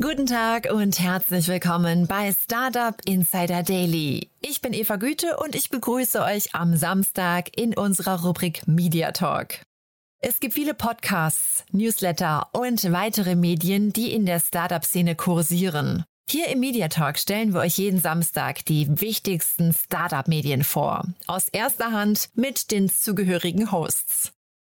Guten Tag und herzlich willkommen bei Startup Insider Daily. Ich bin Eva Güte und ich begrüße euch am Samstag in unserer Rubrik Media Talk. Es gibt viele Podcasts, Newsletter und weitere Medien, die in der Startup-Szene kursieren. Hier im Media Talk stellen wir euch jeden Samstag die wichtigsten Startup-Medien vor. Aus erster Hand mit den zugehörigen Hosts.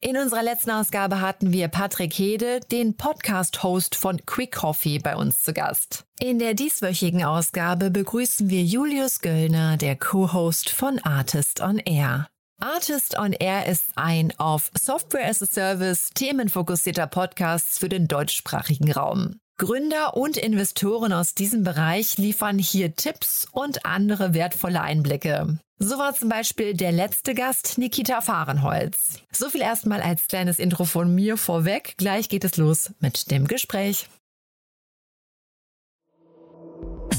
In unserer letzten Ausgabe hatten wir Patrick Hede, den Podcast-Host von Quick Coffee, bei uns zu Gast. In der dieswöchigen Ausgabe begrüßen wir Julius Göllner, der Co-Host von Artist on Air. Artist on Air ist ein auf Software as a Service themenfokussierter Podcast für den deutschsprachigen Raum. Gründer und Investoren aus diesem Bereich liefern hier Tipps und andere wertvolle Einblicke. So war zum Beispiel der letzte Gast Nikita Fahrenholz. So viel erstmal als kleines Intro von mir vorweg. Gleich geht es los mit dem Gespräch.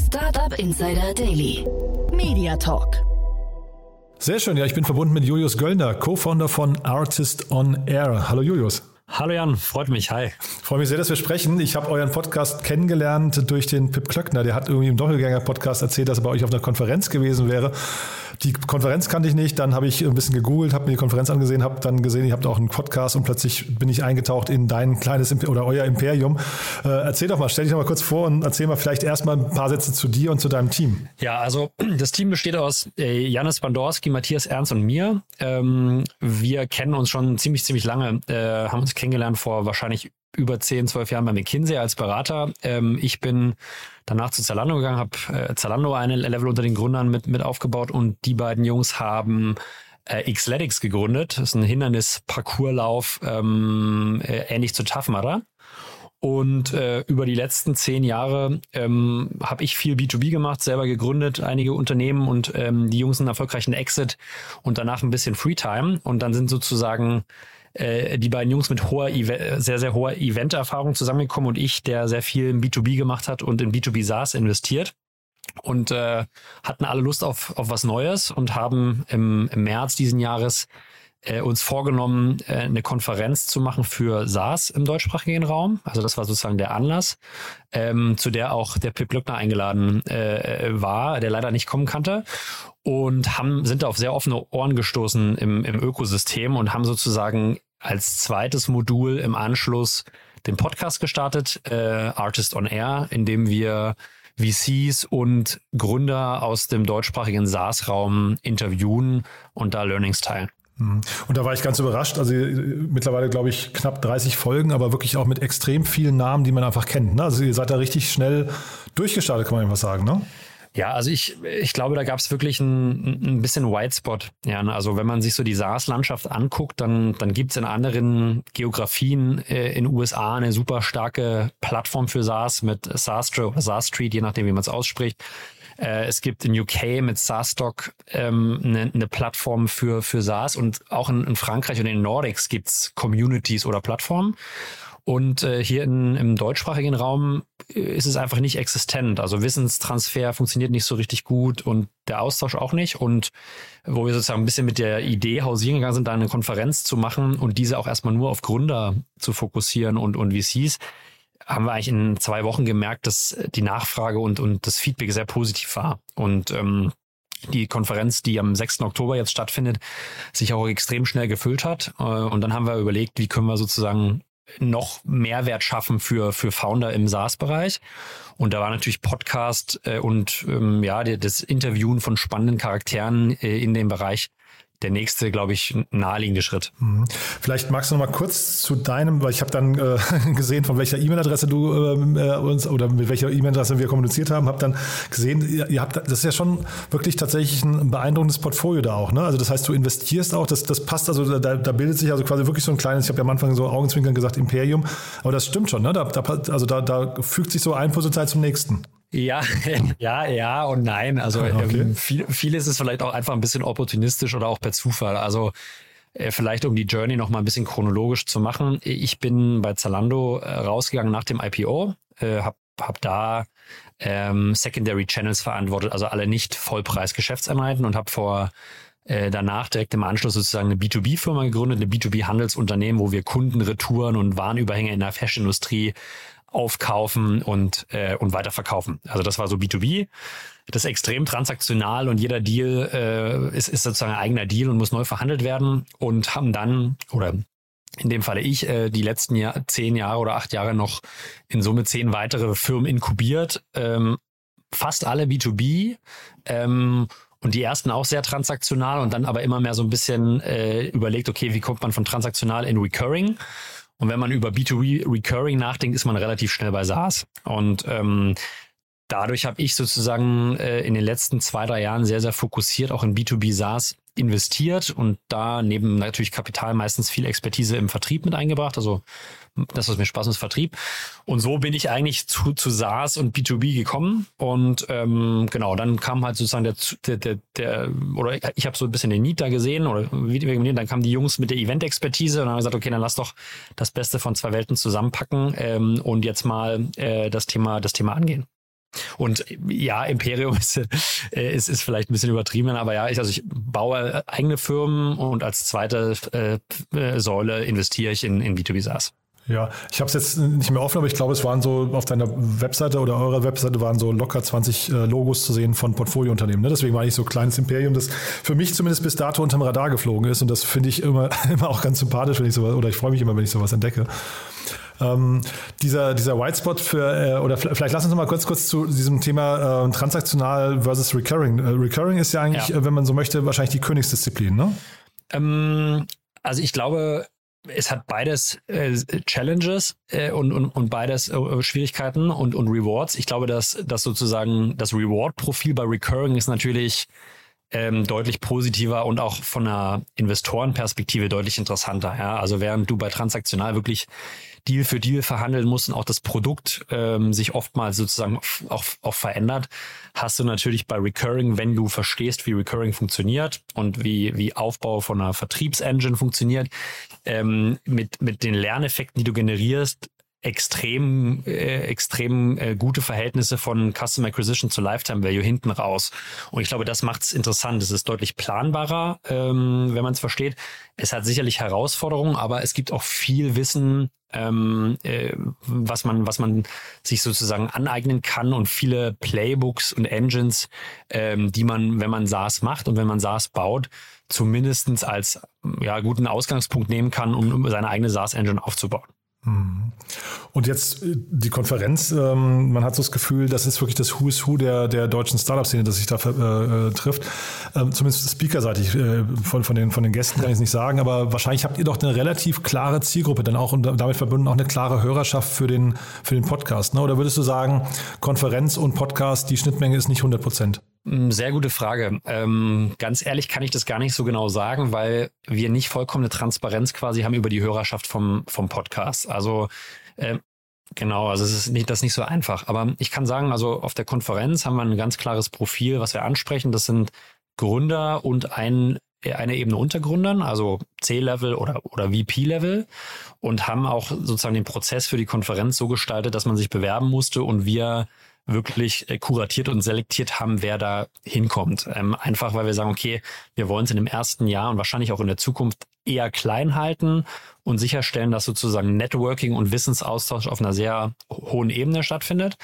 Startup Insider Daily. Media Talk. Sehr schön, ja, ich bin verbunden mit Julius Göllner, Co-Founder von Artist on Air. Hallo Julius. Hallo Jan, freut mich. Hi. Freue mich sehr, dass wir sprechen. Ich habe euren Podcast kennengelernt durch den Pip Klöckner. Der hat irgendwie im Doppelgänger-Podcast erzählt, dass er bei euch auf einer Konferenz gewesen wäre. Die Konferenz kannte ich nicht. Dann habe ich ein bisschen gegoogelt, habe mir die Konferenz angesehen, habe dann gesehen, ihr habt auch einen Podcast und plötzlich bin ich eingetaucht in dein kleines Imper oder euer Imperium. Äh, erzähl doch mal, stell dich doch mal kurz vor und erzähl mal vielleicht erstmal ein paar Sätze zu dir und zu deinem Team. Ja, also das Team besteht aus äh, Janis Bandorski, Matthias Ernst und mir. Ähm, wir kennen uns schon ziemlich, ziemlich lange, äh, haben uns kennengelernt vor wahrscheinlich über 10, 12 Jahren bei McKinsey als Berater. Ähm, ich bin danach zu Zalando gegangen, habe äh, Zalando eine Level unter den Gründern mit, mit aufgebaut und die beiden Jungs haben äh, Xletics gegründet. Das ist ein Hindernis-Parcourslauf, ähm, äh, ähnlich zu Tough. Und äh, über die letzten zehn Jahre ähm, habe ich viel B2B gemacht, selber gegründet, einige Unternehmen und ähm, die Jungs einen erfolgreichen Exit und danach ein bisschen Freetime. Und dann sind sozusagen äh, die beiden Jungs mit hoher, sehr, sehr hoher Event-Erfahrung zusammengekommen und ich, der sehr viel im B2B gemacht hat und in B2B SaaS investiert. Und äh, hatten alle Lust auf, auf was Neues und haben im, im März diesen Jahres äh, uns vorgenommen, äh, eine Konferenz zu machen für SaaS im deutschsprachigen Raum. Also das war sozusagen der Anlass, ähm, zu der auch der Pip Glöckner eingeladen äh, war, der leider nicht kommen konnte. Und haben, sind auf sehr offene Ohren gestoßen im, im Ökosystem und haben sozusagen als zweites Modul im Anschluss den Podcast gestartet, äh, Artist on Air, in dem wir VCs und Gründer aus dem deutschsprachigen SaaS-Raum interviewen und da Learnings teilen. Mhm. Und da war ich ganz überrascht. Also äh, mittlerweile, glaube ich, knapp 30 Folgen, aber wirklich auch mit extrem vielen Namen, die man einfach kennt. Ne? Also ihr seid da richtig schnell durchgestartet, kann man einfach sagen. Ne? Ja, also ich, ich glaube, da gab es wirklich ein, ein bisschen White Spot. Ja, ne? also wenn man sich so die SaaS-Landschaft anguckt, dann, dann gibt es in anderen Geografien äh, in USA eine super starke Plattform für SaaS mit SaaStro oder SaaS Street, je nachdem, wie man es ausspricht. Äh, es gibt in UK mit SaaStock ähm, eine, eine Plattform für, für SaaS und auch in, in Frankreich und in den Nordics gibt's Communities oder Plattformen. Und äh, hier in, im deutschsprachigen Raum äh, ist es einfach nicht existent. Also Wissenstransfer funktioniert nicht so richtig gut und der Austausch auch nicht. Und wo wir sozusagen ein bisschen mit der Idee hausieren gegangen sind, da eine Konferenz zu machen und diese auch erstmal nur auf Gründer zu fokussieren und, und VCs, haben wir eigentlich in zwei Wochen gemerkt, dass die Nachfrage und, und das Feedback sehr positiv war. Und ähm, die Konferenz, die am 6. Oktober jetzt stattfindet, sich auch extrem schnell gefüllt hat. Äh, und dann haben wir überlegt, wie können wir sozusagen noch Mehrwert schaffen für, für Founder im SaaS-Bereich. Und da war natürlich Podcast äh, und ähm, ja, das Interviewen von spannenden Charakteren äh, in dem Bereich der nächste, glaube ich, naheliegende Schritt. Mhm. Vielleicht magst du noch mal kurz zu deinem, weil ich habe dann äh, gesehen, von welcher E-Mail-Adresse du ähm, äh, uns oder mit welcher E-Mail-Adresse wir kommuniziert haben, habe dann gesehen, ihr, ihr, habt, das ist ja schon wirklich tatsächlich ein beeindruckendes Portfolio da auch. Ne? Also das heißt, du investierst auch, das, das passt, also da, da bildet sich also quasi wirklich so ein kleines, ich habe ja am Anfang so Augenzwinkern gesagt, Imperium, aber das stimmt schon, ne? Da, da, also da, da fügt sich so ein Puzzleteil zum nächsten. Ja, ja, ja und nein. Also Okay. ähm, viel, vieles ist vielleicht auch einfach ein bisschen opportunistisch oder auch per Zufall. Also äh, vielleicht um die Journey noch mal ein bisschen chronologisch zu machen. Ich bin bei Zalando äh, rausgegangen nach dem IPO, äh, habe hab da ähm, Secondary Channels verantwortet, also alle nicht Vollpreis-Geschäftseinheiten und habe vor äh, danach direkt im Anschluss sozusagen eine B2B-Firma gegründet, eine B2B-Handelsunternehmen, wo wir Kunden, Retouren und Warenüberhänge in der Fashion-Industrie aufkaufen und, äh, und weiterverkaufen. Also das war so B2B. Das ist extrem transaktional und jeder Deal äh, ist, ist sozusagen ein eigener Deal und muss neu verhandelt werden und haben dann, oder in dem Falle ich, äh, die letzten Jahr, zehn Jahre oder acht Jahre noch in Summe zehn weitere Firmen inkubiert. Ähm, fast alle B2B. Ähm, und die ersten auch sehr transaktional und dann aber immer mehr so ein bisschen äh, überlegt, okay, wie kommt man von transaktional in Recurring? Und wenn man über B2B Recurring nachdenkt, ist man relativ schnell bei SaaS. Und ähm, dadurch habe ich sozusagen äh, in den letzten zwei, drei Jahren sehr, sehr fokussiert auch in B2B SaaS investiert und da neben natürlich Kapital meistens viel Expertise im Vertrieb mit eingebracht. Also das, was mir Spaß macht, Vertrieb. Und so bin ich eigentlich zu, zu SaaS und B2B gekommen. Und ähm, genau, dann kam halt sozusagen der, der, der, der oder ich habe so ein bisschen den Need da gesehen oder wie dann kamen die Jungs mit der Event-Expertise und haben gesagt, okay, dann lass doch das Beste von zwei Welten zusammenpacken ähm, und jetzt mal äh, das Thema, das Thema angehen. Und ja, Imperium ist, äh, ist, ist vielleicht ein bisschen übertrieben, aber ja, ich, also ich baue eigene Firmen und als zweite äh, Säule investiere ich in, in B2B SaaS. Ja, ich habe es jetzt nicht mehr offen, aber ich glaube, es waren so auf deiner Webseite oder eurer Webseite waren so locker 20 äh, Logos zu sehen von Portfoliounternehmen. Ne? Deswegen war ich so ein kleines Imperium, das für mich zumindest bis dato unterm Radar geflogen ist. Und das finde ich immer, immer auch ganz sympathisch, wenn ich sowas, oder ich freue mich immer, wenn ich sowas entdecke. Ähm, dieser, dieser White Spot für, äh, oder vielleicht lass uns noch mal kurz, kurz zu diesem Thema äh, transaktional versus recurring. Äh, recurring ist ja eigentlich, Ja. äh, wenn man so möchte, wahrscheinlich die Königsdisziplin, ne? Ähm, also ich glaube, es hat beides äh, Challenges äh, und, und, und beides äh, Schwierigkeiten und, und Rewards. Ich glaube, dass, dass sozusagen das Reward-Profil bei Recurring ist natürlich ähm, deutlich positiver und auch von einer Investorenperspektive deutlich interessanter. Ja? Also während du bei transaktional wirklich Deal für Deal verhandeln musst und auch das Produkt ähm, sich oftmals sozusagen auch, auch verändert, hast du natürlich bei Recurring, wenn du verstehst, wie Recurring funktioniert und wie, wie Aufbau von einer Vertriebsengine funktioniert, ähm, mit, mit den Lerneffekten, die du generierst, extrem, äh, extrem äh, gute Verhältnisse von Customer Acquisition zu Lifetime Value hinten raus. Und ich glaube, das macht es interessant. Es ist deutlich planbarer, ähm, wenn man es versteht. Es hat sicherlich Herausforderungen, aber es gibt auch viel Wissen, ähm, äh, was man, was man sich sozusagen aneignen kann und viele Playbooks und Engines, ähm, die man, wenn man SaaS macht und wenn man SaaS baut, zumindestens als ja, guten Ausgangspunkt nehmen kann, um seine eigene SaaS-Engine aufzubauen. Und jetzt äh, die Konferenz, ähm, man hat so das Gefühl, das ist wirklich das Who is Who der, der deutschen Startup-Szene, das sich da äh, äh, trifft. Ähm, zumindest speakerseitig äh, von, von, den, von den Gästen kann ich es nicht sagen, aber wahrscheinlich habt ihr doch eine relativ klare Zielgruppe dann auch und damit verbunden auch eine klare Hörerschaft für den, für den Podcast. Ne? Oder würdest du sagen, Konferenz und Podcast, die Schnittmenge ist nicht 100 Prozent? Mm, Sehr gute Frage. Ähm, ganz ehrlich kann ich das gar nicht so genau sagen, weil wir nicht vollkommene Transparenz quasi haben über die Hörerschaft vom, vom Podcast. Also ähm, genau, also es ist nicht, das ist nicht so einfach. Aber ich kann sagen, also auf der Konferenz haben wir ein ganz klares Profil, was wir ansprechen. Das sind Gründer und ein eine Ebene unter Gründern, also C-Level oder, oder VP-Level und haben auch sozusagen den Prozess für die Konferenz so gestaltet, dass man sich bewerben musste und wir wirklich äh, kuratiert und selektiert haben, wer da hinkommt. Ähm, einfach weil wir sagen, okay, wir wollen es in dem ersten Jahr und wahrscheinlich auch in der Zukunft eher klein halten und sicherstellen, dass sozusagen Networking und Wissensaustausch auf einer sehr hohen Ebene stattfindet.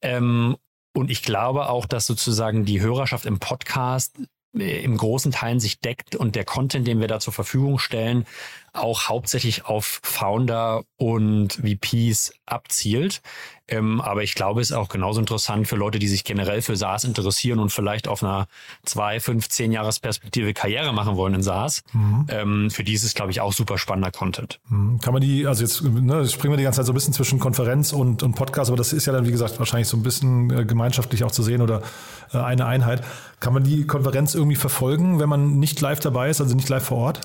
Ähm, und ich glaube auch, dass sozusagen die Hörerschaft im Podcast äh, im großen Teilen sich deckt und der Content, den wir da zur Verfügung stellen, auch hauptsächlich auf Founder und VPs abzielt. Ähm, aber ich glaube, es ist auch genauso interessant für Leute, die sich generell für SaaS interessieren und vielleicht auf einer zwei, fünf, zehn Jahresperspektive Karriere machen wollen in SaaS. Ähm, für die ist es, glaube ich, auch super spannender Content. Hm, Kann man die, also jetzt ne, springen wir die ganze Zeit so ein bisschen zwischen Konferenz und, und Podcast, aber das ist ja dann, wie gesagt, wahrscheinlich so ein bisschen äh, gemeinschaftlich auch zu sehen oder äh, eine Einheit. Kann man die Konferenz irgendwie verfolgen, wenn man nicht live dabei ist, also nicht live vor Ort?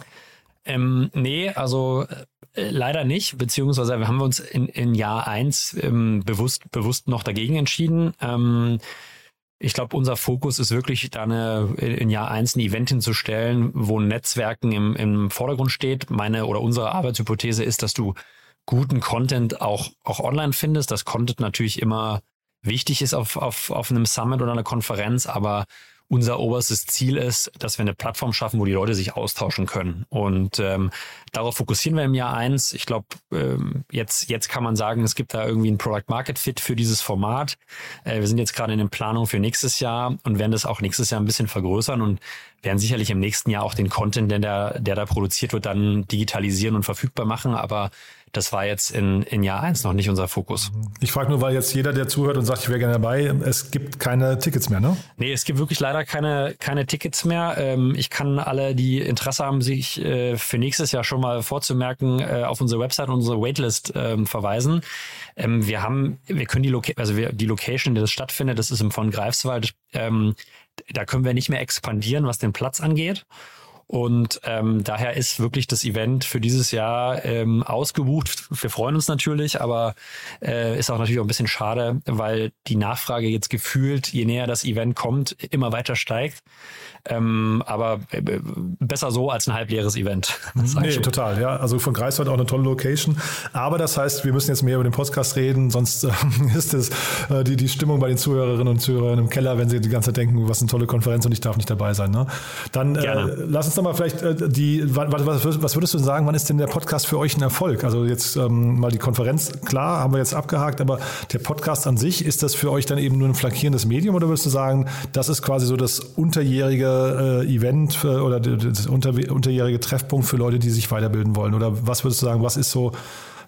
Ähm, nee, also äh, leider nicht, beziehungsweise wir haben uns in, in Jahr eins ähm, bewusst, bewusst noch dagegen entschieden. Ähm, ich glaube, unser Fokus ist wirklich, da eine, in Jahr eins ein Event hinzustellen, wo Netzwerken im, im Vordergrund steht. Meine oder unsere Arbeitshypothese ist, dass du guten Content auch, auch online findest. Das Content natürlich immer wichtig ist auf, auf, auf einem Summit oder einer Konferenz, aber unser oberstes Ziel ist, dass wir eine Plattform schaffen, wo die Leute sich austauschen können. Und ähm, darauf fokussieren wir im Jahr eins. Ich glaube, ähm, jetzt, jetzt kann man sagen, es gibt da irgendwie ein Product Market Fit für dieses Format. Äh, wir sind jetzt gerade in den Planungen für nächstes Jahr und werden das auch nächstes Jahr ein bisschen vergrößern und werden sicherlich im nächsten Jahr auch den Content, der da, der da produziert wird, dann digitalisieren und verfügbar machen. Aber das war jetzt in, in Jahr eins noch nicht unser Fokus. Ich frage nur, weil jetzt jeder, der zuhört und sagt, ich wäre gerne dabei, es gibt keine Tickets mehr, ne? Nee, es gibt wirklich leider keine, keine Tickets mehr. Ähm, ich kann alle, die Interesse haben, sich äh, für nächstes Jahr schon mal vorzumerken, äh, auf unsere Website und unsere Waitlist ähm, verweisen. Ähm, wir haben, wir können die, Loca also wir, die Location, in der das stattfindet, das ist im von Greifswald, da können wir nicht mehr expandieren, was den Platz angeht. Und ähm, daher ist wirklich das Event für dieses Jahr ähm, ausgebucht. Wir freuen uns natürlich, aber äh, ist auch natürlich auch ein bisschen schade, weil die Nachfrage jetzt gefühlt, je näher das Event kommt, immer weiter steigt. Ähm, aber äh, besser so als ein halbleeres Event. Nee, total, ja. Also von Greifswald auch eine tolle Location. Aber das heißt, wir müssen jetzt mehr über den Podcast reden, sonst äh, ist es äh, die, die Stimmung bei den Zuhörerinnen und Zuhörern im Keller, wenn sie die ganze Zeit denken, was eine tolle Konferenz und ich darf nicht dabei sein. Ne? Dann äh, lass uns doch mal vielleicht äh, die, was, würdest du sagen, wann ist denn der Podcast für euch ein Erfolg? Also jetzt ähm, mal die Konferenz, klar, haben wir jetzt abgehakt, aber der Podcast an sich, ist das für euch dann eben nur ein flankierendes Medium oder würdest du sagen, das ist quasi so das unterjährige äh, Event äh, oder das unter, unterjährige Treffpunkt für Leute, die sich weiterbilden wollen? Oder was würdest du sagen, was ist so,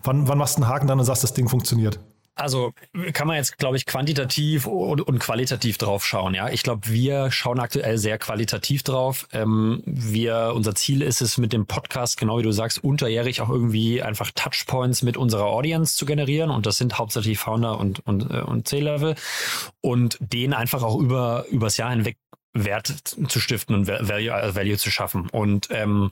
wann, wann machst du einen Haken dann und sagst, das Ding funktioniert? Also kann man jetzt, glaube ich, quantitativ und, und qualitativ drauf schauen. Ja, ich glaube, wir schauen aktuell sehr qualitativ drauf. Ähm, wir, unser Ziel ist es, mit dem Podcast, genau wie du sagst, unterjährig auch irgendwie einfach Touchpoints mit unserer Audience zu generieren. Und das sind hauptsächlich Founder und und äh, und C-Level und den einfach auch über übers Jahr hinweg Wert zu stiften und Value, äh, Value zu schaffen. Und ähm,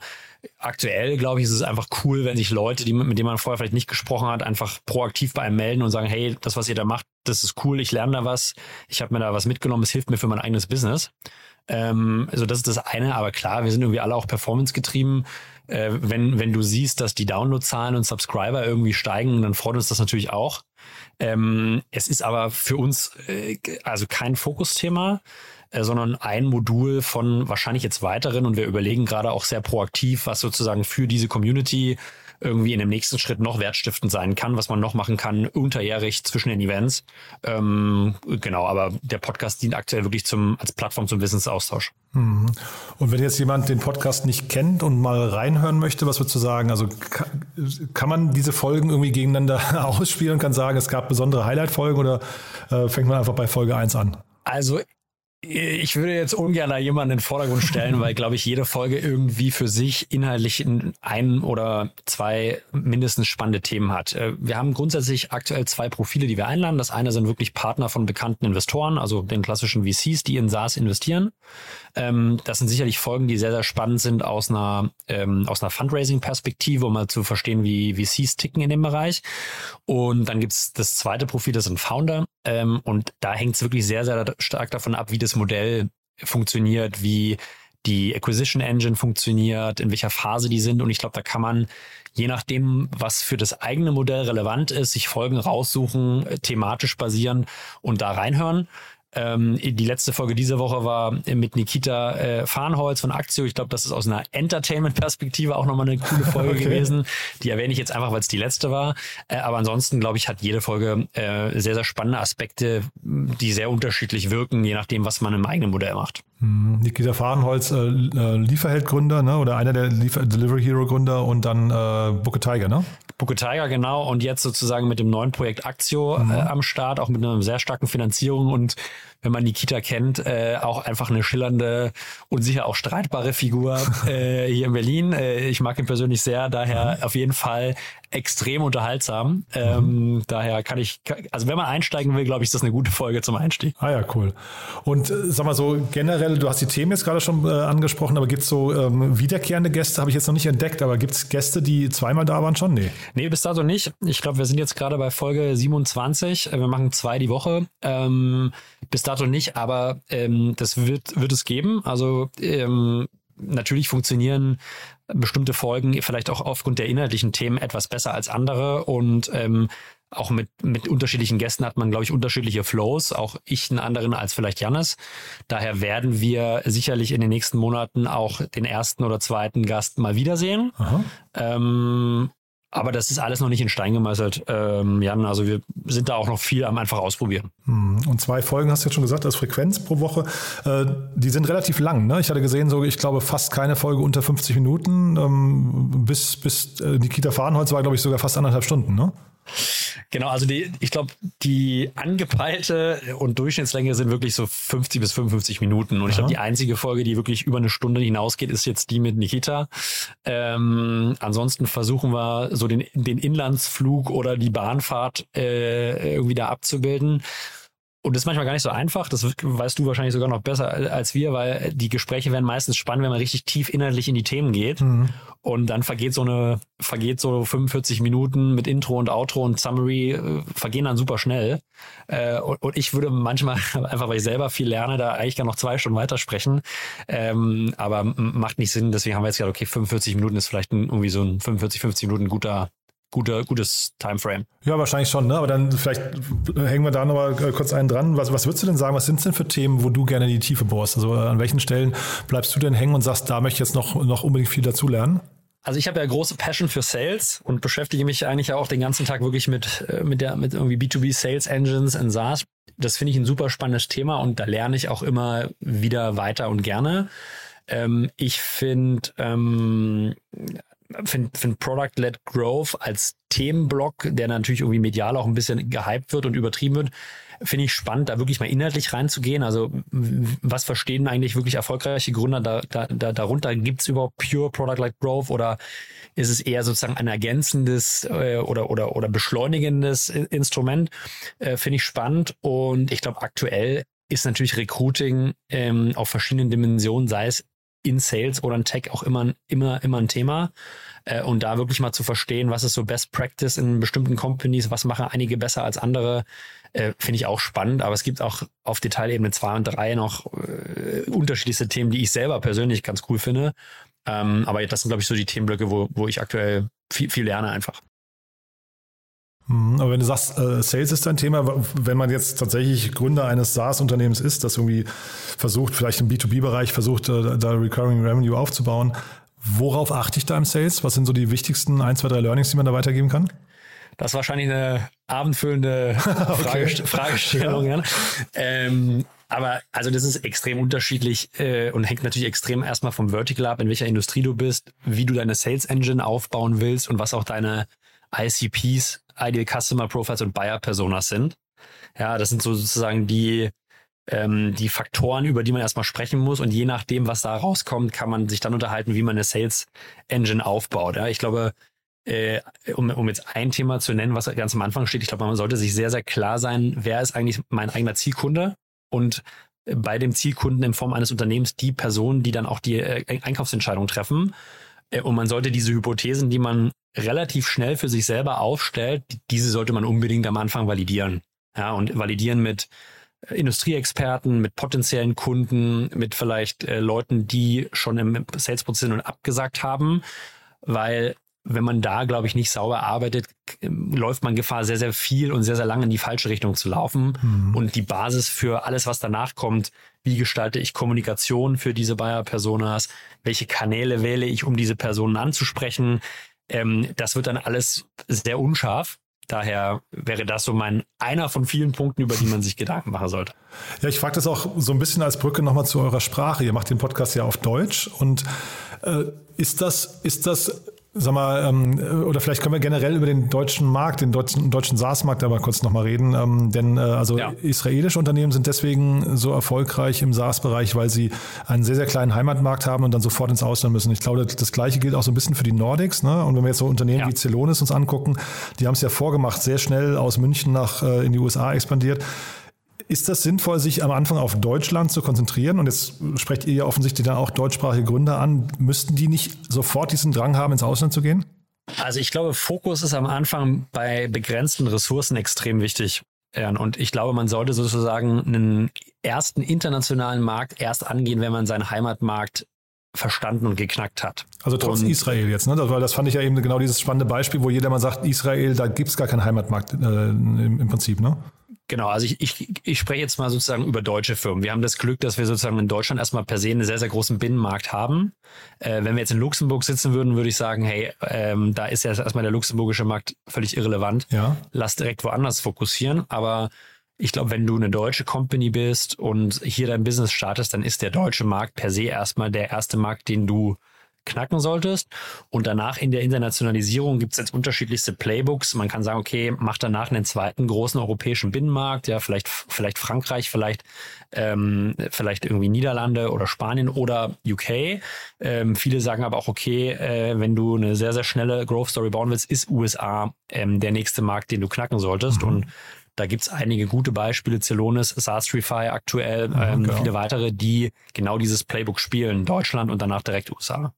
aktuell, glaube ich, ist es einfach cool, wenn sich Leute, die, mit denen man vorher vielleicht nicht gesprochen hat, einfach proaktiv bei einem melden und sagen, hey, das, was ihr da macht, das ist cool, ich lerne da was, ich habe mir da was mitgenommen, es hilft mir für mein eigenes Business. Ähm, also das ist das eine, aber klar, wir sind irgendwie alle auch performance getrieben. Äh, wenn, wenn du siehst, dass die Downloadzahlen und Subscriber irgendwie steigen, dann freut uns das natürlich auch. Ähm, es ist aber für uns äh, also kein Fokusthema. Äh, sondern ein Modul von wahrscheinlich jetzt weiteren und wir überlegen gerade auch sehr proaktiv, was sozusagen für diese Community irgendwie in dem nächsten Schritt noch wertstiftend sein kann, was man noch machen kann, unterjährig zwischen den Events. Ähm, genau, aber der Podcast dient aktuell wirklich zum, als Plattform zum Wissensaustausch. Mhm. Und wenn jetzt jemand den Podcast nicht kennt und mal reinhören möchte, was würdest du sagen? Also kann man diese Folgen irgendwie gegeneinander ausspielen und kann sagen, es gab besondere Highlight-Folgen oder äh, fängt man einfach bei Folge 1 an? Also ich würde jetzt ungern da jemanden in den Vordergrund stellen, weil, glaube ich, jede Folge irgendwie für sich inhaltlich ein oder zwei mindestens spannende Themen hat. Äh, wir haben grundsätzlich aktuell zwei Profile, die wir einladen. Das eine sind wirklich Partner von bekannten Investoren, also den klassischen VCs, die in SaaS investieren. Ähm, das sind sicherlich Folgen, die sehr, sehr spannend sind aus einer, ähm, aus einer Fundraising-Perspektive, um mal zu verstehen, wie VCs ticken in dem Bereich. Und dann gibt's das zweite Profil, das sind Founder. Ähm, und da hängt es wirklich sehr, sehr stark davon ab, wie das Modell funktioniert, wie die Acquisition Engine funktioniert, in welcher Phase die sind. Und ich glaube, da kann man, je nachdem, was für das eigene Modell relevant ist, sich Folgen raussuchen, äh, thematisch basieren und da reinhören. Ähm, die letzte Folge dieser Woche war mit Nikita äh, Farnholz von Aktio. Ich glaube, das ist aus einer Entertainment-Perspektive auch nochmal eine coole Folge okay. gewesen. Die erwähne ich jetzt einfach, weil es die letzte war. Äh, aber ansonsten, glaube ich, hat jede Folge äh, sehr, sehr spannende Aspekte, die sehr unterschiedlich wirken, je nachdem, was man im eigenen Modell macht. Mhm. Nikita Fahrenholz, äh, äh, Lieferheld-Gründer, ne? oder einer der Liefer Delivery Hero-Gründer und dann äh, Booker Tiger, ne? Booker Tiger, genau. Und jetzt sozusagen mit dem neuen Projekt Aktio mhm. äh, am Start, auch mit einer sehr starken Finanzierung und wenn man Nikita kennt, äh, auch einfach eine schillernde und sicher auch streitbare Figur äh, hier in Berlin. Äh, ich mag ihn persönlich sehr, daher auf jeden Fall extrem unterhaltsam. Ähm, daher kann ich, also wenn man einsteigen will, glaube ich, ist das eine gute Folge zum Einstieg. Ah ja, cool. Und äh, sag mal so generell, du hast die Themen jetzt gerade schon äh, angesprochen, aber gibt es so ähm, wiederkehrende Gäste, habe ich jetzt noch nicht entdeckt, aber gibt es Gäste, die zweimal da waren schon? Nee. Nee, bis dato nicht. Ich glaube, wir sind jetzt gerade bei Folge 27. Wir machen zwei die Woche. Ähm, bis dato nicht, aber ähm, das wird, wird es geben. Also ähm, natürlich funktionieren bestimmte Folgen vielleicht auch aufgrund der inhaltlichen Themen etwas besser als andere und ähm, auch mit, mit unterschiedlichen Gästen hat man, glaube ich, unterschiedliche Flows. Auch ich einen anderen als vielleicht Jannis. Daher werden wir sicherlich in den nächsten Monaten auch den ersten oder zweiten Gast mal wiedersehen. Ähm, aber das ist alles noch nicht in Stein gemeißelt, ähm, Jan. Also wir sind da auch noch viel am einfach ausprobieren. Hm, und zwei Folgen hast du jetzt schon gesagt, als Frequenz pro Woche. Äh, die sind relativ lang. Ne? Ich hatte gesehen, so ich glaube fast keine Folge unter 50 Minuten. Ähm, bis bis äh, Nikita Fahrenholz war, glaube ich, sogar fast anderthalb Stunden. Ne? Genau, also die, ich glaube, die angepeilte und Durchschnittslänge sind wirklich so 50 bis 55 Minuten. Und ich glaube, die einzige Folge, die wirklich über eine Stunde hinausgeht, ist jetzt die mit Nikita. Ähm, ansonsten versuchen wir so den, den Inlandsflug oder die Bahnfahrt äh, irgendwie da abzubilden. Und das ist manchmal gar nicht so einfach. Das weißt du wahrscheinlich sogar noch besser als wir, weil die Gespräche werden meistens spannend, wenn man richtig tief inhaltlich in die Themen geht. Mhm. Und dann vergeht so eine, vergeht so 45 Minuten mit Intro und Outro und Summary, äh, vergehen dann super schnell. Äh, und, und, ich würde manchmal, einfach weil ich selber viel lerne, da eigentlich gar noch zwei Stunden weitersprechen. Ähm, aber macht nicht Sinn. Deswegen haben wir jetzt gesagt, okay, 45 Minuten ist vielleicht ein, irgendwie so ein 45, 50 Minuten guter, guter, gutes Timeframe. Ja, wahrscheinlich schon, ne? Aber dann vielleicht hängen wir da nochmal kurz einen dran. Was, was würdest du denn sagen, was sind denn für Themen, wo du gerne in die Tiefe bohrst? Also an welchen Stellen bleibst du denn hängen und sagst, da möchte ich jetzt noch, noch unbedingt viel dazulernen? Also ich habe ja große Passion für Sales und beschäftige mich eigentlich auch den ganzen Tag wirklich mit, äh, mit der, mit irgendwie B2B Sales Engines in SaaS. Das finde ich ein super spannendes Thema und da lerne ich auch immer wieder weiter und gerne. Ähm, ich finde ähm, finde find Product-led Growth als Themenblock, der natürlich irgendwie medial auch ein bisschen gehypt wird und übertrieben wird, finde ich spannend, da wirklich mal inhaltlich reinzugehen. Also was verstehen eigentlich wirklich erfolgreiche Gründer da, da, da, darunter? Gibt es überhaupt pure Product-led Growth oder ist es eher sozusagen ein ergänzendes äh, oder, oder, oder beschleunigendes Instrument? Äh, finde ich spannend und ich glaube aktuell ist natürlich Recruiting ähm, auf verschiedenen Dimensionen, sei es in Sales oder in Tech auch immer, immer, immer ein Thema. Äh, und da wirklich mal zu verstehen, was ist so Best Practice in bestimmten Companies, was machen einige besser als andere, äh, finde ich auch spannend. Aber es gibt auch auf Detailebene zwei und drei noch äh, unterschiedlichste Themen, die ich selber persönlich ganz cool finde. Ähm, aber das sind, glaube ich, so die Themenblöcke, wo, wo ich aktuell viel, viel lerne einfach. Mhm, aber wenn du sagst, äh, Sales ist dein Thema, wenn man jetzt tatsächlich Gründer eines SaaS-Unternehmens ist, das irgendwie versucht, vielleicht im B2B-Bereich versucht, äh, da Recurring Revenue aufzubauen, worauf achte ich da im Sales? Was sind so die wichtigsten ein, zwei, drei Learnings, die man da weitergeben kann? Das ist wahrscheinlich eine abendfüllende Frage, Fragestellung. Ja. Ähm, aber also das ist extrem unterschiedlich äh, und hängt natürlich extrem erstmal vom Vertical ab, in welcher Industrie du bist, wie du deine Sales Engine aufbauen willst und was auch deine ICPs, Ideal Customer Profiles und Buyer Personas sind. Ja, das sind so sozusagen die, ähm, die Faktoren, über die man erstmal sprechen muss. Und je nachdem, was da rauskommt, kann man sich dann unterhalten, wie man eine Sales Engine aufbaut. Ja, ich glaube, äh, um, um jetzt ein Thema zu nennen, was ganz am Anfang steht, ich glaube, man sollte sich sehr, sehr klar sein, wer ist eigentlich mein eigener Zielkunde und bei dem Zielkunden in Form eines Unternehmens die Personen, die dann auch die äh, Einkaufsentscheidung treffen. Äh, und man sollte diese Hypothesen, die man relativ schnell für sich selber aufstellt, diese sollte man unbedingt am Anfang validieren. Ja, und validieren mit äh, Industrieexperten, mit potenziellen Kunden, mit vielleicht äh, Leuten, die schon im Sales-Prozess sind und abgesagt haben, weil wenn man da, glaube ich, nicht sauber arbeitet, läuft man Gefahr, sehr, sehr viel und sehr, sehr lange in die falsche Richtung zu laufen. Mhm. Und die Basis für alles, was danach kommt, wie gestalte ich Kommunikation für diese Buyer-Personas, welche Kanäle wähle ich, um diese Personen anzusprechen, ähm, das wird dann alles sehr unscharf. Daher wäre das so mein einer von vielen Punkten, über die man sich Gedanken machen sollte. Ja, ich frage das auch so ein bisschen als Brücke nochmal zu eurer Sprache. Ihr macht den Podcast ja auf Deutsch und äh, ist das, ist das Sag mal, ähm, oder vielleicht können wir generell über den deutschen Markt, den deutschen, deutschen SaaS-Markt aber kurz nochmal reden. Ähm, denn äh, also Ja. israelische Unternehmen sind deswegen so erfolgreich im SaaS-Bereich, weil sie einen sehr, sehr kleinen Heimatmarkt haben und dann sofort ins Ausland müssen. Ich glaube, das gleiche gilt auch so ein bisschen für die Nordics. Ne? Und wenn wir jetzt so Unternehmen Ja. wie Celonis uns angucken, die haben es ja vorgemacht, sehr schnell aus München nach äh, in die USA expandiert. Ist das sinnvoll, sich am Anfang auf Deutschland zu konzentrieren? Und jetzt sprecht ihr ja offensichtlich dann auch deutschsprachige Gründer an. Müssten die nicht sofort diesen Drang haben, ins Ausland zu gehen? Also ich glaube, Fokus ist am Anfang bei begrenzten Ressourcen extrem wichtig. Und ich glaube, man sollte sozusagen einen ersten internationalen Markt erst angehen, wenn man seinen Heimatmarkt verstanden und geknackt hat. Also trotz Und- Israel jetzt, ne? Das, weil das fand ich ja eben genau dieses spannende Beispiel, wo jeder mal sagt, Israel, da gibt es gar keinen Heimatmarkt äh, im, im Prinzip, ne? Genau, also ich, ich, ich spreche jetzt mal sozusagen über deutsche Firmen. Wir haben das Glück, dass wir sozusagen in Deutschland erstmal per se einen sehr, sehr großen Binnenmarkt haben. Äh, wenn wir jetzt in Luxemburg sitzen würden, würde ich sagen, hey, ähm, da ist ja erstmal der luxemburgische Markt völlig irrelevant. Ja. Lass direkt woanders fokussieren. Aber ich glaube, wenn du eine deutsche Company bist und hier dein Business startest, dann ist der deutsche Markt per se erstmal der erste Markt, den du knacken solltest. Und danach in der Internationalisierung gibt es jetzt unterschiedlichste Playbooks. Man kann sagen, okay, mach danach einen zweiten großen europäischen Binnenmarkt, ja, vielleicht, vielleicht Frankreich, vielleicht, ähm, vielleicht irgendwie Niederlande oder Spanien oder UK. Ähm, viele sagen aber auch, okay, äh, wenn du eine sehr, sehr schnelle Growth Story bauen willst, ist USA ähm, der nächste Markt, den du knacken solltest. Und da gibt's einige gute Beispiele, Celonis, Sastrify aktuell, ähm, genau. viele weitere, die genau dieses Playbook spielen, Deutschland und danach direkt USA.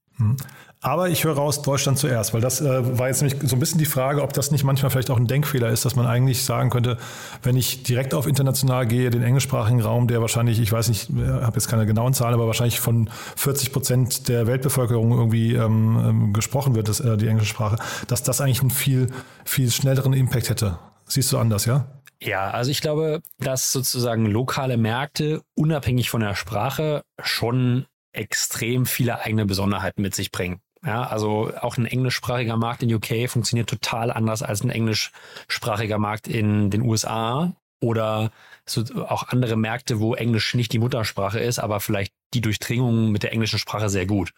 Aber ich höre raus, Deutschland zuerst, weil das äh, war jetzt nämlich so ein bisschen die Frage, ob das nicht manchmal vielleicht auch ein Denkfehler ist, dass man eigentlich sagen könnte, wenn ich direkt auf international gehe, den englischsprachigen Raum, der wahrscheinlich, ich weiß nicht, habe jetzt keine genauen Zahlen, aber wahrscheinlich von 40 Prozent der Weltbevölkerung irgendwie ähm, ähm, gesprochen wird, das, äh, die englische Sprache, dass das eigentlich einen viel, viel schnelleren Impact hätte. Siehst du anders, ja? Ja, also ich glaube, dass sozusagen lokale Märkte unabhängig von der Sprache schon extrem viele eigene Besonderheiten mit sich bringen. Ja, also auch ein englischsprachiger Markt in UK funktioniert total anders als ein englischsprachiger Markt in den USA oder so auch andere Märkte, wo Englisch nicht die Muttersprache ist, aber vielleicht die Durchdringung mit der englischen Sprache sehr gut.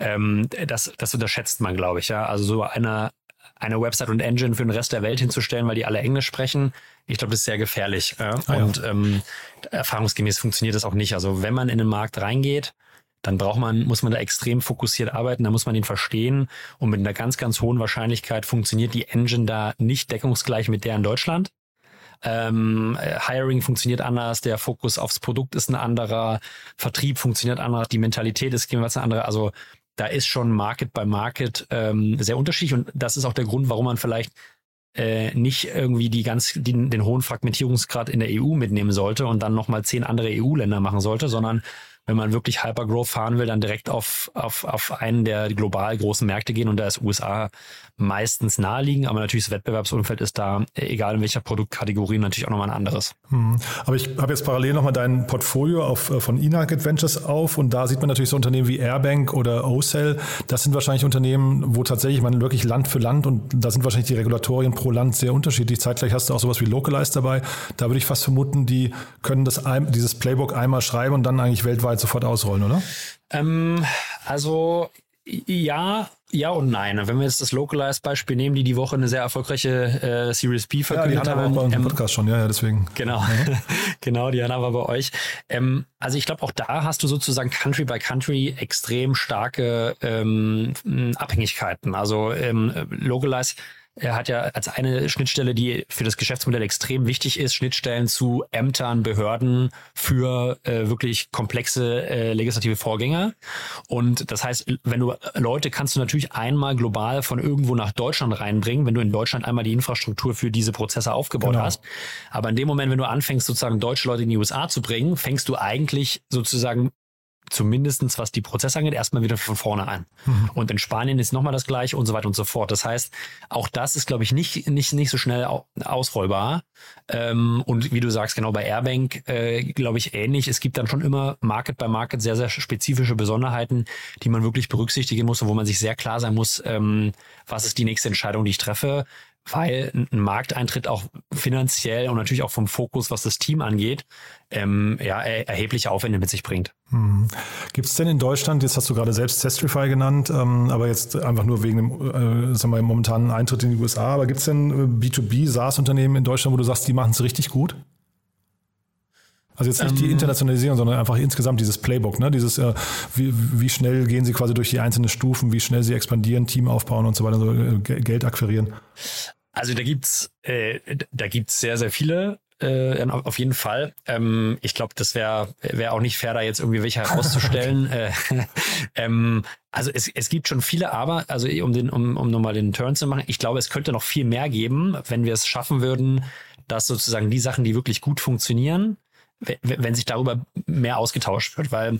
Ähm, das, das unterschätzt man, glaube ich. Ja, also so eine eine Website und Engine für den Rest der Welt hinzustellen, weil die alle Englisch sprechen, ich glaube, das ist sehr gefährlich. Ja? Ah ja. Und ähm, erfahrungsgemäß funktioniert das auch nicht. Also wenn man in den Markt reingeht, dann braucht man, muss man da extrem fokussiert arbeiten, da muss man ihn verstehen und mit einer ganz, ganz hohen Wahrscheinlichkeit funktioniert die Engine da nicht deckungsgleich mit der in Deutschland. Ähm, äh, Hiring funktioniert anders, der Fokus aufs Produkt ist ein anderer, Vertrieb funktioniert anders, die Mentalität ist jeweils eine andere. Also da ist schon Market by Market ähm, sehr unterschiedlich und das ist auch der Grund, warum man vielleicht äh, nicht irgendwie die ganz den, den hohen Fragmentierungsgrad in der EU mitnehmen sollte und dann nochmal zehn andere EU-Länder machen sollte, sondern wenn man wirklich Hypergrowth fahren will, dann direkt auf, auf, auf einen der global großen Märkte gehen und da ist USA meistens naheliegen, aber natürlich das Wettbewerbsumfeld ist da, äh, egal in welcher Produktkategorie, natürlich auch nochmal ein anderes. Mhm. Aber ich habe jetzt parallel nochmal dein Portfolio auf, äh, von Inarc Adventures auf und da sieht man natürlich so Unternehmen wie Airbank oder OCell. Das sind wahrscheinlich Unternehmen, wo tatsächlich man wirklich Land für Land und da sind wahrscheinlich die Regulatorien pro Land sehr unterschiedlich. Zeitgleich hast du auch sowas wie Localize dabei. Da würde ich fast vermuten, die können das, dieses Playbook einmal schreiben und dann eigentlich weltweit sofort ausrollen, oder? Ähm, also ja, ja und nein. Wenn wir jetzt das Localized-Beispiel nehmen, die die Woche eine sehr erfolgreiche äh, Series B Ja, die verkündet aber auch haben. bei uns im ähm, Podcast schon, ja, ja, deswegen. Genau, genau, die Anna war bei euch. Ähm, also ich glaube, auch da hast du sozusagen Country by Country extrem starke ähm, Abhängigkeiten. Also ähm, Localize er hat ja als eine Schnittstelle, die für das Geschäftsmodell extrem wichtig ist, Schnittstellen zu Ämtern, Behörden für äh, wirklich komplexe äh, legislative Vorgänge. Und das heißt, wenn du Leute kannst du natürlich einmal global von irgendwo nach Deutschland reinbringen, wenn du in Deutschland einmal die Infrastruktur für diese Prozesse aufgebaut Genau. hast. Aber in dem Moment, wenn du anfängst, sozusagen deutsche Leute in die USA zu bringen, fängst du eigentlich sozusagen zumindestens was die Prozesse angeht, erstmal wieder von vorne an. Und in Spanien ist nochmal das gleiche und so weiter und so fort. Das heißt, auch das ist, glaube ich, nicht, nicht, nicht so schnell au- ausrollbar. Ähm, und wie du sagst, genau bei Airbank, äh, glaube ich, ähnlich. Es gibt dann schon immer Market by Market sehr, sehr spezifische Besonderheiten, die man wirklich berücksichtigen muss und wo man sich sehr klar sein muss, ähm, was ist die nächste Entscheidung, die ich treffe. Weil ein Markteintritt auch finanziell und natürlich auch vom Fokus, was das Team angeht, ähm, ja, er, erhebliche Aufwände mit sich bringt. Mhm. Gibt es denn in Deutschland, jetzt hast du gerade selbst Testrify genannt, ähm, aber jetzt einfach nur wegen dem äh, sagen wir, momentanen Eintritt in die USA, aber gibt es denn äh, B2B SaaS-Unternehmen in Deutschland, wo du sagst, die machen es richtig gut? Also jetzt nicht ähm, die Internationalisierung, sondern einfach insgesamt dieses Playbook, ne? Dieses, äh, wie, wie schnell gehen sie quasi durch die einzelnen Stufen, wie schnell sie expandieren, Team aufbauen und so weiter, so äh, Geld akquirieren. Also da gibt's, äh, da gibt's sehr, sehr viele. Äh, auf jeden Fall. Ähm, ich glaube, das wäre wär auch nicht fair, da jetzt irgendwie welche herauszustellen. äh, ähm, also es, es gibt schon viele, aber, also um den, um, um nochmal den Turn zu machen, ich glaube, es könnte noch viel mehr geben, wenn wir es schaffen würden, dass sozusagen die Sachen, die wirklich gut funktionieren, wenn sich darüber mehr ausgetauscht wird, weil,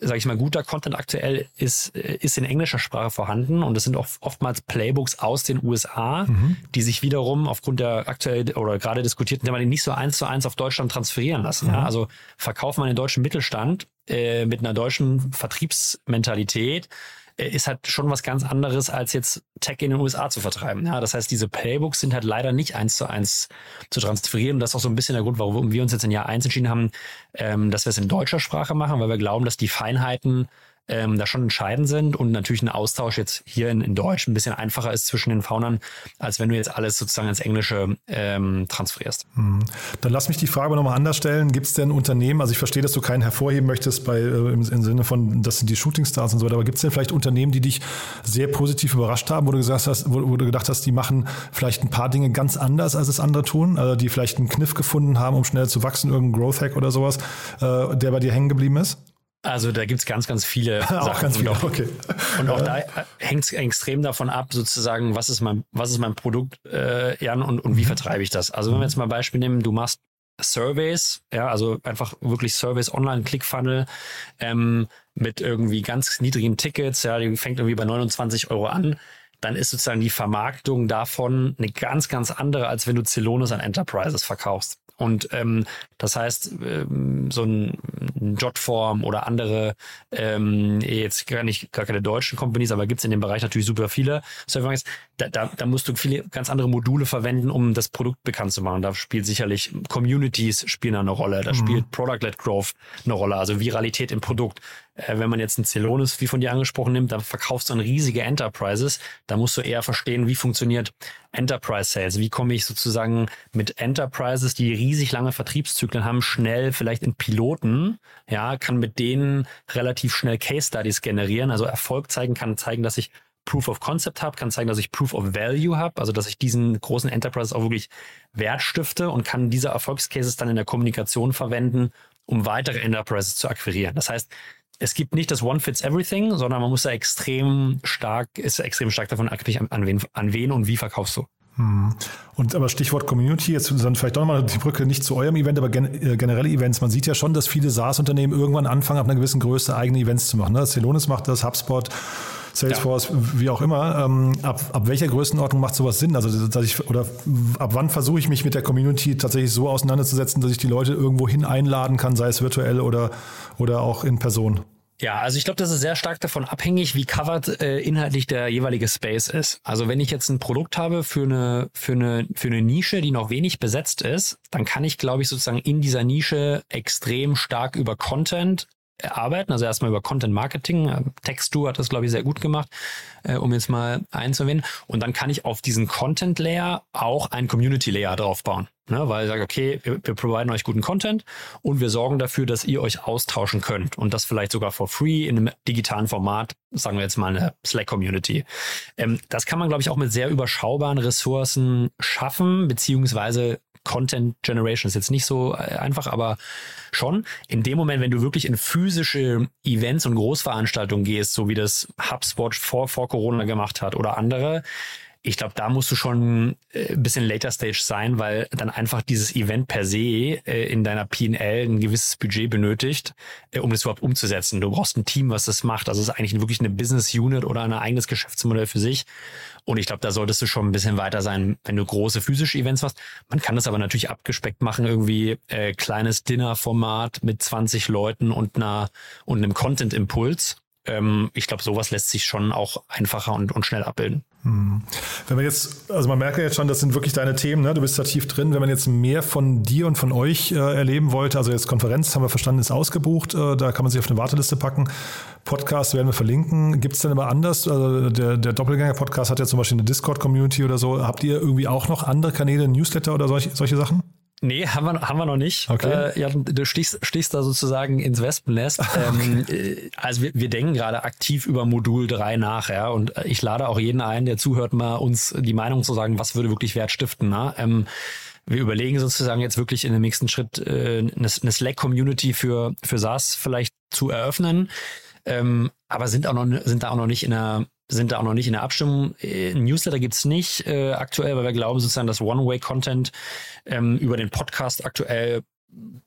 sage ich mal, guter Content aktuell ist, ist in englischer Sprache vorhanden und es sind auch oftmals Playbooks aus den USA, mhm. die sich wiederum aufgrund der aktuell oder gerade diskutierten Thematik nicht so eins zu eins auf Deutschland transferieren lassen. Mhm. Ja? Also verkauft man den deutschen Mittelstand äh, mit einer deutschen Vertriebsmentalität, äh, ist halt schon was ganz anderes, als jetzt Tech in den USA zu vertreiben. Ja, das heißt, diese Playbooks sind halt leider nicht eins zu eins zu transferieren. Und das ist auch so ein bisschen der Grund, warum wir uns jetzt in Jahr eins entschieden haben, ähm, dass wir es in deutscher Sprache machen, weil wir glauben, dass die Feinheiten ähm, da schon entscheidend sind und natürlich ein Austausch jetzt hier in, in Deutsch ein bisschen einfacher ist zwischen den Faunern, als wenn du jetzt alles sozusagen ins Englische ähm, transferierst. Mhm. Dann lass mich die Frage nochmal anders stellen. Gibt es denn Unternehmen, also ich verstehe, dass du keinen hervorheben möchtest bei, äh, im, im, Sinne von, das sind die Shootingstars und so weiter, aber gibt es denn vielleicht Unternehmen, die dich sehr positiv überrascht haben, wo du gesagt hast, wo, wo, du gedacht hast, die machen vielleicht ein paar Dinge ganz anders, als es andere tun, also die vielleicht einen Kniff gefunden haben, um schnell zu wachsen, irgendein Growth Hack oder sowas, äh, der bei dir hängen geblieben ist? Also da gibt's ganz, ganz viele auch Sachen. Ganz viele, und auch, okay. und auch da hängt es extrem davon ab, sozusagen, was ist mein, was ist mein Produkt, äh, Jan, und, und wie mhm. vertreibe ich das? Also wenn wir jetzt mal Beispiel nehmen, du machst Surveys, ja, also einfach wirklich Surveys online, Clickfunnel, ähm, mit irgendwie ganz niedrigen Tickets, ja, die fängt irgendwie bei 29 Euro an, dann ist sozusagen die Vermarktung davon eine ganz, ganz andere, als wenn du Celonis an Enterprises verkaufst. Und ähm, das heißt, ähm, so ein Jotform oder andere, ähm, jetzt gar nicht gar keine deutschen Companies, aber gibt's in dem Bereich natürlich super viele Serverbanks. Da, da, da musst du viele ganz andere Module verwenden, um das Produkt bekannt zu machen. Da spielt sicherlich Communities spielen eine Rolle, da mhm. spielt Product-led Growth eine Rolle, also Viralität im Produkt. Äh, wenn man jetzt ein Celonis, wie von dir angesprochen, nimmt, da verkaufst du dann riesige Enterprises. Da musst du eher verstehen, wie funktioniert Enterprise Sales. Wie komme ich sozusagen mit Enterprises, die riesig lange Vertriebszyklen haben, schnell vielleicht in Piloten, ja, kann mit denen relativ schnell Case Studies generieren, also Erfolg zeigen, kann zeigen, dass ich Proof of Concept habe, kann zeigen, dass ich Proof of Value habe, also dass ich diesen großen Enterprises auch wirklich Wert stifte und kann diese Erfolgscases dann in der Kommunikation verwenden, um weitere Enterprises zu akquirieren. Das heißt, es gibt nicht das One Fits Everything, sondern man muss da extrem stark, ist extrem stark davon abhängig, an wen, an wen und wie verkaufst du. Hm. Und aber Stichwort Community, jetzt dann vielleicht doch nochmal die Brücke nicht zu eurem Event, aber gen äh, generelle Events. Man sieht ja schon, dass viele SaaS-Unternehmen irgendwann anfangen, ab einer gewissen Größe eigene Events zu machen. Ne? Celonis macht das, HubSpot, Salesforce, ja. wie auch immer. Ähm, ab, ab welcher Größenordnung macht sowas Sinn? Also, dass ich, oder ab wann versuche ich mich mit der Community tatsächlich so auseinanderzusetzen, dass ich die Leute irgendwo hin einladen kann, sei es virtuell oder, oder auch in Person? Ja, also ich glaube, das ist sehr stark davon abhängig, wie covered äh, inhaltlich der jeweilige Space ist. Also wenn ich jetzt ein Produkt habe für eine, für eine, für eine Nische, die noch wenig besetzt ist, dann kann ich, glaube ich, sozusagen in dieser Nische extrem stark über Content arbeiten, also erstmal über Content Marketing. Äh, Textu hat das, glaube ich, sehr gut gemacht, äh, um jetzt mal einzuwenden. Und dann kann ich auf diesen Content Layer auch ein Community Layer draufbauen. Ne, weil ich sage, okay, wir, wir providen euch guten Content und wir sorgen dafür, dass ihr euch austauschen könnt. Und das vielleicht sogar for free in einem digitalen Format, sagen wir jetzt mal eine Slack-Community. Ähm, das kann man, glaube ich, auch mit sehr überschaubaren Ressourcen schaffen, beziehungsweise Content Generation ist jetzt nicht so äh, einfach, aber schon. In dem Moment, wenn du wirklich in physische Events und Großveranstaltungen gehst, so wie das HubSpot vor, vor Corona gemacht hat oder andere, ich glaube, da musst du schon äh, ein bisschen later stage sein, weil dann einfach dieses Event per se äh, in deiner PL ein gewisses Budget benötigt, äh, um das überhaupt umzusetzen. Du brauchst ein Team, was das macht. Also es ist eigentlich wirklich eine Business Unit oder ein eigenes Geschäftsmodell für sich. Und ich glaube, da solltest du schon ein bisschen weiter sein, wenn du große physische Events machst. Man kann das aber natürlich abgespeckt machen, irgendwie äh, kleines Dinner-Format mit 20 Leuten und einer und einem Content-Impuls ähm, ich glaube, sowas lässt sich schon auch einfacher und, und schnell abbilden. Hm. Wenn man jetzt, also man merkt ja jetzt schon, das sind wirklich deine Themen, ne? du bist da tief drin. Wenn man jetzt mehr von dir und von euch äh, erleben wollte, also jetzt Konferenz haben wir verstanden, ist ausgebucht, äh, da kann man sich auf eine Warteliste packen. Podcast werden wir verlinken. Gibt es denn immer anders? Also der, der Doppelgänger-Podcast hat ja zum Beispiel eine Discord-Community oder so. Habt ihr irgendwie auch noch andere Kanäle, Newsletter oder solche, solche Sachen? Nee, haben wir, haben wir noch nicht. Okay. Äh, ja, du stichst, stichst da sozusagen ins Wespennest. Ähm, äh, also wir, wir denken gerade aktiv über Modul 3 nach, ja. Und ich lade auch jeden ein, der zuhört, mal uns die Meinung zu sagen, was würde wirklich Wert stiften. Ne? Ähm, wir überlegen sozusagen jetzt wirklich in dem nächsten Schritt äh, eine, eine Slack-Community für, für SaaS vielleicht zu eröffnen. Ähm, aber sind auch noch sind da auch noch nicht in der sind da auch noch nicht in der Abstimmung. Äh, Newsletter gibt's nicht äh, aktuell, weil wir glauben sozusagen, dass One-Way-Content ähm, über den Podcast aktuell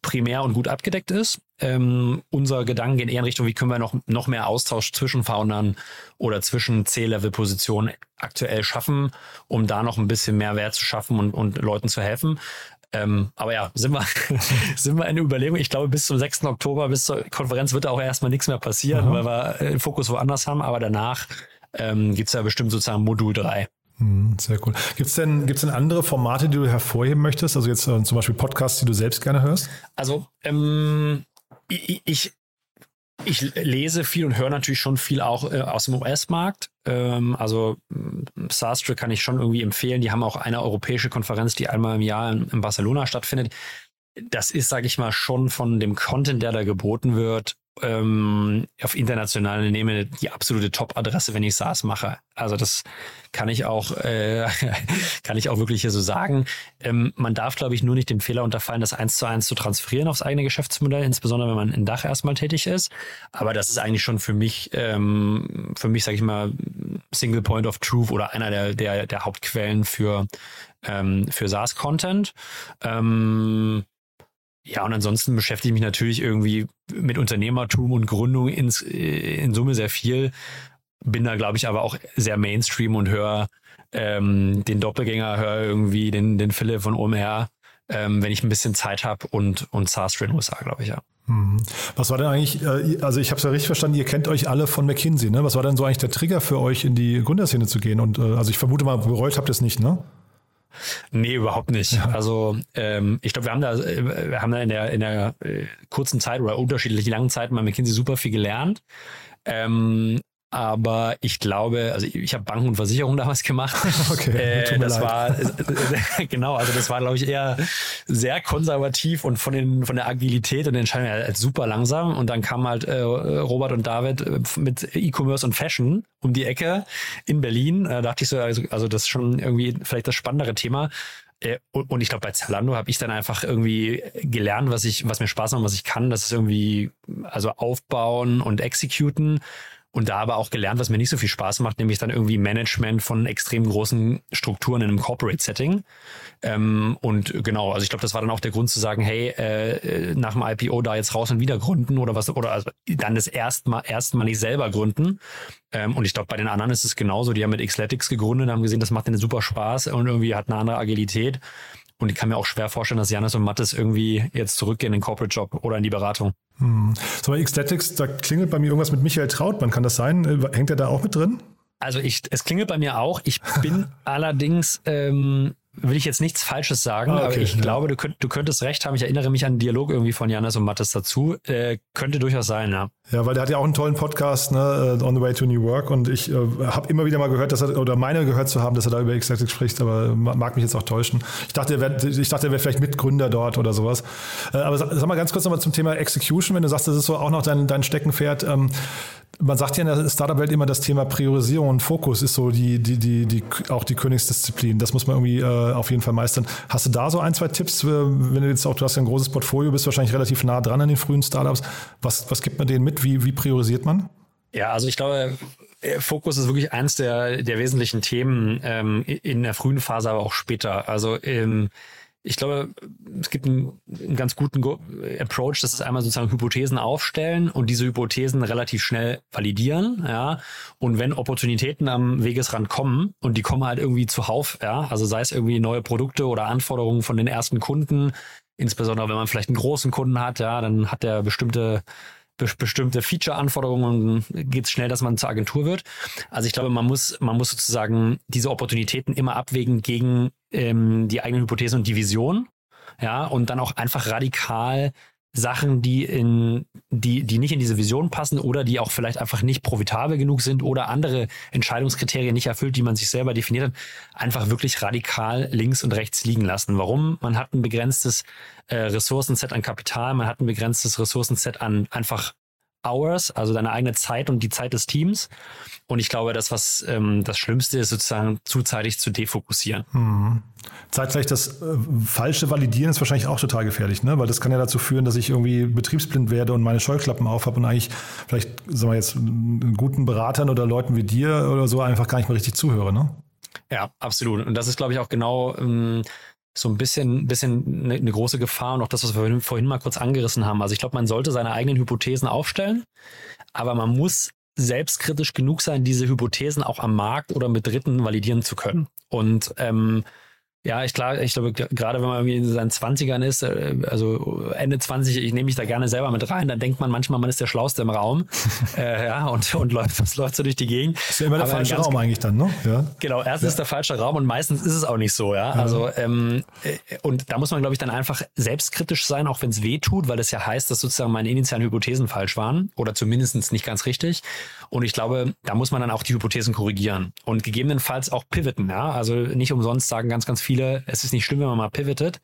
primär und gut abgedeckt ist. Ähm, unser Gedanken gehen eher in Richtung, wie können wir noch, noch mehr Austausch zwischen Foundern oder zwischen C-Level-Positionen aktuell schaffen, um da noch ein bisschen mehr Wert zu schaffen und, und Leuten zu helfen. Ähm, aber ja, sind wir, sind wir in der Überlegung. Ich glaube, bis zum 6. Oktober, bis zur Konferenz wird da auch erstmal nichts mehr passieren, Aha. weil wir den Fokus woanders haben. Aber danach ähm, gibt es ja bestimmt sozusagen Modul 3. Hm, Sehr cool. Gibt es denn, gibt's denn andere Formate, die du hervorheben möchtest? Also jetzt äh, zum Beispiel Podcasts, die du selbst gerne hörst? Also ähm, ich, ich, ich lese viel und höre natürlich schon viel auch äh, aus dem US-Markt. Ähm, also SaaStr kann ich schon irgendwie empfehlen. Die haben auch eine europäische Konferenz, die einmal im Jahr in, in Barcelona stattfindet. Das ist, sage ich mal, schon von dem Content, der da geboten wird, ähm, auf internationalen Nehme die absolute Top-Adresse, wenn ich SaaS mache. Also das kann ich auch, äh, kann ich auch wirklich hier so sagen. Ähm, man darf, glaube ich, nur nicht den Fehler unterfallen, das eins zu eins zu transferieren aufs eigene Geschäftsmodell, insbesondere wenn man in Dach erstmal tätig ist. Aber das ist eigentlich schon für mich, ähm, für mich, sage ich mal, Single Point of Truth oder einer der, der, der Hauptquellen für, ähm, für SaaS-Content. Ähm, ja, und ansonsten beschäftige ich mich natürlich irgendwie mit Unternehmertum und Gründung ins, in Summe sehr viel. Bin da, glaube ich, aber auch sehr Mainstream und höre ähm, den Doppelgänger, höre irgendwie den, den Philipp von OMR, ähm, wenn ich ein bisschen Zeit habe und, und SaaS in den USA, glaube ich, ja. Mhm. Was war denn eigentlich, äh, also ich habe es ja richtig verstanden, ihr kennt euch alle von McKinsey, ne? Was war denn so eigentlich der Trigger für euch, in die Gründerszene zu gehen? Und äh, also ich vermute mal, bereut habt ihr es nicht, ne? Nee, überhaupt nicht. Also ähm, ich glaube, wir haben da, wir haben da in der in der äh, kurzen Zeit oder unterschiedlich langen Zeit bei McKinsey super viel gelernt. Ähm, aber ich glaube, also ich, ich habe Banken und Versicherungen damals gemacht. Okay, äh, das leid. war genau, also das war glaube ich eher sehr konservativ und von den von der Agilität und den Entscheidungen halt super langsam. Und dann kam halt äh, Robert und David mit E-Commerce und Fashion um die Ecke in Berlin. Da dachte ich so, also, also das ist schon irgendwie vielleicht das spannendere Thema. Äh, und ich glaube, bei Zalando habe ich dann einfach irgendwie gelernt, was ich, was mir Spaß macht, was ich kann. Das ist irgendwie, also aufbauen und executen und da aber auch gelernt, was mir nicht so viel Spaß macht, nämlich dann irgendwie Management von extrem großen Strukturen in einem Corporate-Setting. Ähm, und genau, also ich glaube, das war dann auch der Grund zu sagen, hey, äh, nach dem IPO da jetzt raus und wieder gründen oder was, oder also dann das erstmal erstmal nicht selber gründen. Ähm, und ich glaube, bei den anderen ist es genauso. Die haben mit Xletics gegründet, haben gesehen, das macht denen super Spaß und irgendwie hat eine andere Agilität. Und ich kann mir auch schwer vorstellen, dass Janis und Mattes irgendwie jetzt zurückgehen in den Corporate Job oder in die Beratung. Hm. So bei Xletics, da klingelt bei mir irgendwas mit Michael Trautmann. Kann das sein? Hängt er da auch mit drin? Also ich, es klingelt bei mir auch. Ich bin allerdings, ähm, will ich jetzt nichts Falsches sagen, ah, okay, aber ich ja. glaube, du, könnt, du könntest recht haben. Ich erinnere mich an einen Dialog irgendwie von Janis und Mattes dazu. Äh, könnte durchaus sein, ja. Ja, weil der hat ja auch einen tollen Podcast, ne, On the Way to New Work. Und ich äh, habe immer wieder mal gehört, dass er, oder meine gehört zu haben, dass er da über Xletics spricht, aber mag mich jetzt auch täuschen. Ich dachte, er wäre ich dachte, er wäre vielleicht Mitgründer dort oder sowas. Äh, aber sag, sag mal ganz kurz nochmal zum Thema Execution, wenn du sagst, das ist so auch noch dein, dein Steckenpferd. Ähm, man sagt ja in der Startup-Welt immer, das Thema Priorisierung und Fokus ist so die, die, die, die, auch die Königsdisziplin. Das muss man irgendwie äh, auf jeden Fall meistern. Hast du da so ein, zwei Tipps, wenn du jetzt auch, du hast ja ein großes Portfolio, bist wahrscheinlich relativ nah dran an den frühen Startups. Was, was gibt man denen mit? Wie, wie priorisiert man? Ja, also ich glaube, Fokus ist wirklich eins der, der wesentlichen Themen ähm, in der frühen Phase, aber auch später. Also ähm, ich glaube, es gibt einen, einen, ganz guten Approach, das ist einmal sozusagen Hypothesen aufstellen und diese Hypothesen relativ schnell validieren, ja. Und wenn Opportunitäten am Wegesrand kommen und die kommen halt irgendwie zuhauf, ja, also sei es irgendwie neue Produkte oder Anforderungen von den ersten Kunden, insbesondere wenn man vielleicht einen großen Kunden hat, ja, dann hat der bestimmte be bestimmte Feature-Anforderungen geht es schnell, dass man zur Agentur wird. Also ich glaube, man muss, man muss sozusagen diese Opportunitäten immer abwägen gegen ähm, die eigenen Hypothesen und die Vision. Ja, und dann auch einfach radikal Sachen, die in, die, die nicht in diese Vision passen oder die auch vielleicht einfach nicht profitabel genug sind oder andere Entscheidungskriterien nicht erfüllt, die man sich selber definiert hat, einfach wirklich radikal links und rechts liegen lassen. Warum? Man hat ein begrenztes äh, Ressourcenset an Kapital, man hat ein begrenztes Ressourcenset an einfach Hours, also deine eigene Zeit und die Zeit des Teams. Und ich glaube, das, was ähm, das Schlimmste ist, sozusagen zuzeitig zu defokussieren. Mhm. Zeitgleich das äh, falsche Validieren ist wahrscheinlich auch total gefährlich, ne? weil das kann ja dazu führen, dass ich irgendwie betriebsblind werde und meine Scheuklappen auf habe und eigentlich vielleicht, sagen wir jetzt, guten Beratern oder Leuten wie dir oder so einfach gar nicht mehr richtig zuhöre. Ne? Ja, absolut. Und das ist, glaube ich, auch genau ähm, so ein bisschen, bisschen eine, eine große Gefahr und auch das, was wir vorhin mal kurz angerissen haben. Also ich glaube, man sollte seine eigenen Hypothesen aufstellen, aber man muss selbstkritisch genug sein, diese Hypothesen auch am Markt oder mit Dritten validieren zu können. Und ähm, ja, ich klar, ich glaube, gerade wenn man irgendwie in seinen Zwanzigern ist, äh, also Ende 20, ich nehme mich da gerne selber mit rein, dann denkt man manchmal, man ist der Schlauste im Raum. äh, ja, und, und läuft, das läuft so durch die Gegend. Das ist ja immer der Aber falsche Raum eigentlich dann, ne? Ja. Genau, erstens ja. ist der falsche Raum und meistens ist es auch nicht so, ja. Also, ähm, äh, und da muss man, glaube ich, dann einfach selbstkritisch sein, auch wenn es weh tut, weil es ja heißt, dass sozusagen meine initialen Hypothesen falsch waren oder zumindest nicht ganz richtig. Und ich glaube, da muss man dann auch die Hypothesen korrigieren und gegebenenfalls auch pivoten, ja. Also nicht umsonst sagen ganz, ganz viele, viele, es ist nicht schlimm, wenn man mal pivotet.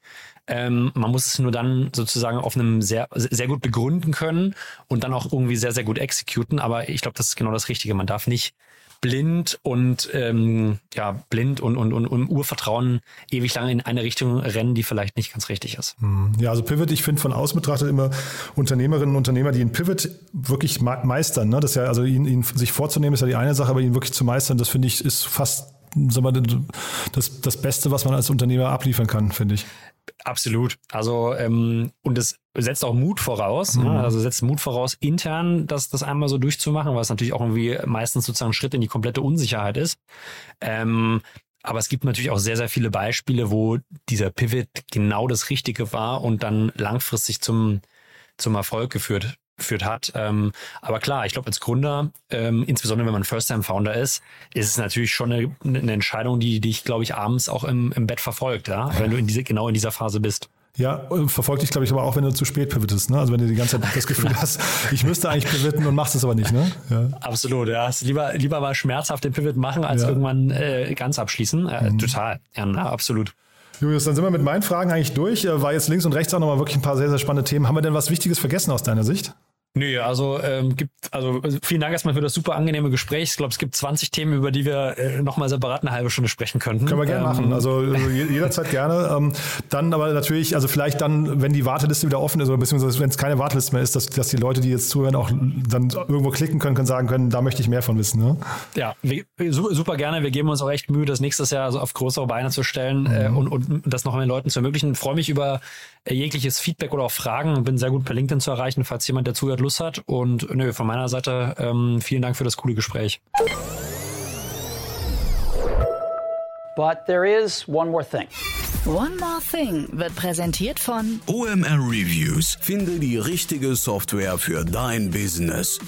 Ähm, man muss es nur dann sozusagen auf einem sehr, sehr gut begründen können und dann auch irgendwie sehr, sehr gut exekuten. Aber ich glaube, das ist genau das Richtige. Man darf nicht blind und ähm, ja blind und, und, und, und Urvertrauen ewig lang in eine Richtung rennen, die vielleicht nicht ganz richtig ist. Hm. Ja, also Pivot, ich finde von außen betrachtet immer Unternehmerinnen und Unternehmer, die einen Pivot wirklich meistern. Ne? Das ja, also ihn, ihn sich vorzunehmen, ist ja die eine Sache, aber ihn wirklich zu meistern, das finde ich, ist fast sag mal, das, das Beste, was man als Unternehmer abliefern kann, finde ich. Absolut. Also, ähm, und es setzt auch Mut voraus. Mhm. Also setzt Mut voraus, intern das, das einmal so durchzumachen, was natürlich auch irgendwie meistens sozusagen ein Schritt in die komplette Unsicherheit ist. Ähm, aber es gibt natürlich auch sehr, sehr viele Beispiele, wo dieser Pivot genau das Richtige war und dann langfristig zum, zum Erfolg geführt geführt hat. Ähm, aber klar, ich glaube, als Gründer, ähm, insbesondere wenn man First-Time-Founder ist, ist es natürlich schon eine, eine Entscheidung, die dich, glaube ich, abends auch im, im Bett verfolgt, ja? wenn du in diese, genau in dieser Phase bist. Ja, verfolgt dich, glaube ich, aber auch, wenn du zu spät pivotest. Ne? Also wenn du die ganze Zeit das Gefühl hast, ich müsste eigentlich pivoten und machst es aber nicht. Ne? Ja. Absolut, ja. Also lieber, lieber mal schmerzhaft den Pivot machen, als ja. irgendwann äh, ganz abschließen. Äh, mhm. Total, ja, na, absolut. Julius, dann sind wir mit meinen Fragen eigentlich durch. Äh, war jetzt links und rechts auch nochmal wirklich ein paar sehr, sehr spannende Themen. Haben wir denn was Wichtiges vergessen aus deiner Sicht? Nö, also ähm, gibt, also vielen Dank erstmal für das super angenehme Gespräch. Ich glaube, es gibt 20 Themen, über die wir äh, nochmal separat eine halbe Stunde sprechen könnten. Können wir gerne ähm, machen. Also, also jederzeit gerne. Ähm, dann aber natürlich, also vielleicht dann, wenn die Warteliste wieder offen ist oder beziehungsweise wenn es keine Warteliste mehr ist, dass, dass die Leute, die jetzt zuhören, auch dann irgendwo klicken können, können sagen können, da möchte ich mehr von wissen. Ne? Ja, wir, super gerne. Wir geben uns auch echt Mühe, das nächstes Jahr so auf größere Beine zu stellen mhm. äh, und, und das noch mehr Leuten zu ermöglichen. Ich freue mich über jegliches Feedback oder auch Fragen. Bin sehr gut per LinkedIn zu erreichen, falls jemand, der zuhört, Lust hat. Und nö, von meiner Seite ähm, vielen Dank für das coole Gespräch. But there is one more thing. One More Thing wird präsentiert von OMR Reviews. Finde die richtige Software für dein Business.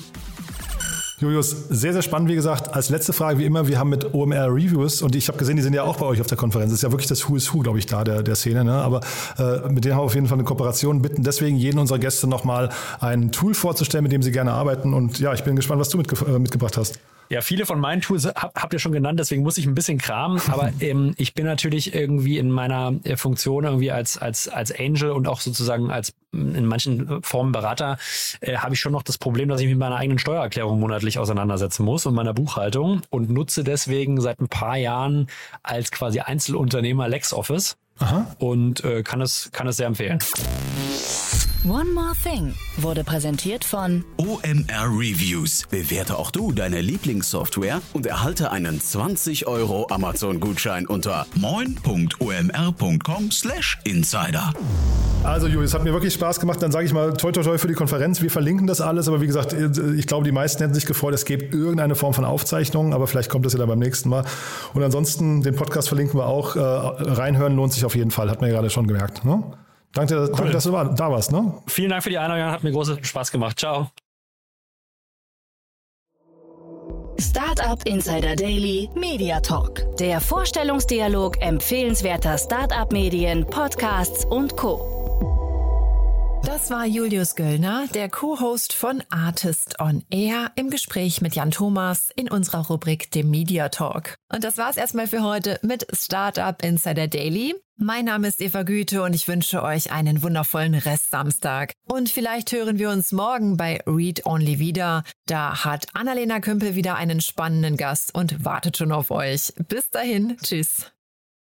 Julius, sehr, sehr spannend, wie gesagt. Als letzte Frage, wie immer, wir haben mit OMR Reviews und ich habe gesehen, die sind ja auch bei euch auf der Konferenz. Das ist ja wirklich das Who is Who, glaube ich, da, der, der Szene. Ne? Aber äh, mit denen haben wir auf jeden Fall eine Kooperation. Bitten deswegen jeden unserer Gäste nochmal ein Tool vorzustellen, mit dem sie gerne arbeiten. Und ja, ich bin gespannt, was du mitge äh, mitgebracht hast. Ja, viele von meinen Tools hab, habt ihr schon genannt, deswegen muss ich ein bisschen kramen. Aber ähm, ich bin natürlich irgendwie in meiner äh, Funktion irgendwie als, als, als Angel und auch sozusagen als in manchen Formen Berater, äh, habe ich schon noch das Problem, dass ich mich mit meiner eigenen Steuererklärung monatlich auseinandersetzen muss und meiner Buchhaltung und nutze deswegen seit ein paar Jahren als quasi Einzelunternehmer LexOffice Aha. und äh, kann, es, kann es sehr empfehlen. One More Thing wurde präsentiert von OMR Reviews. Bewerte auch du deine Lieblingssoftware und erhalte einen 20 Euro Amazon-Gutschein unter moin.omr.com/insider. Also Julius, hat mir wirklich Spaß gemacht. Dann sage ich mal toi toi toi für die Konferenz. Wir verlinken das alles, aber wie gesagt, ich glaube, die meisten hätten sich gefreut, es gibt irgendeine Form von Aufzeichnung, aber vielleicht kommt das ja dann beim nächsten Mal. Und ansonsten den Podcast verlinken wir auch. Äh, reinhören lohnt sich auf jeden Fall, hat man ja gerade schon gemerkt. Ne? Danke, cool. danke dass du da warst. Ne? Vielen Dank für die Einladung, hat mir großen Spaß gemacht. Ciao. Startup Insider Daily Media Talk. Der Vorstellungsdialog empfehlenswerter Startup-Medien, Podcasts und Co. Das war Julius Göllner, der Co-Host von Artist on Air im Gespräch mit Jan Thomas in unserer Rubrik dem Media Talk. Und das war's erstmal für heute mit Startup Insider Daily. Mein Name ist Eva Güte und ich wünsche euch einen wundervollen Rest Samstag. Und vielleicht hören wir uns morgen bei Read Only wieder. Da hat Annalena Kümpel wieder einen spannenden Gast und wartet schon auf euch. Bis dahin, tschüss.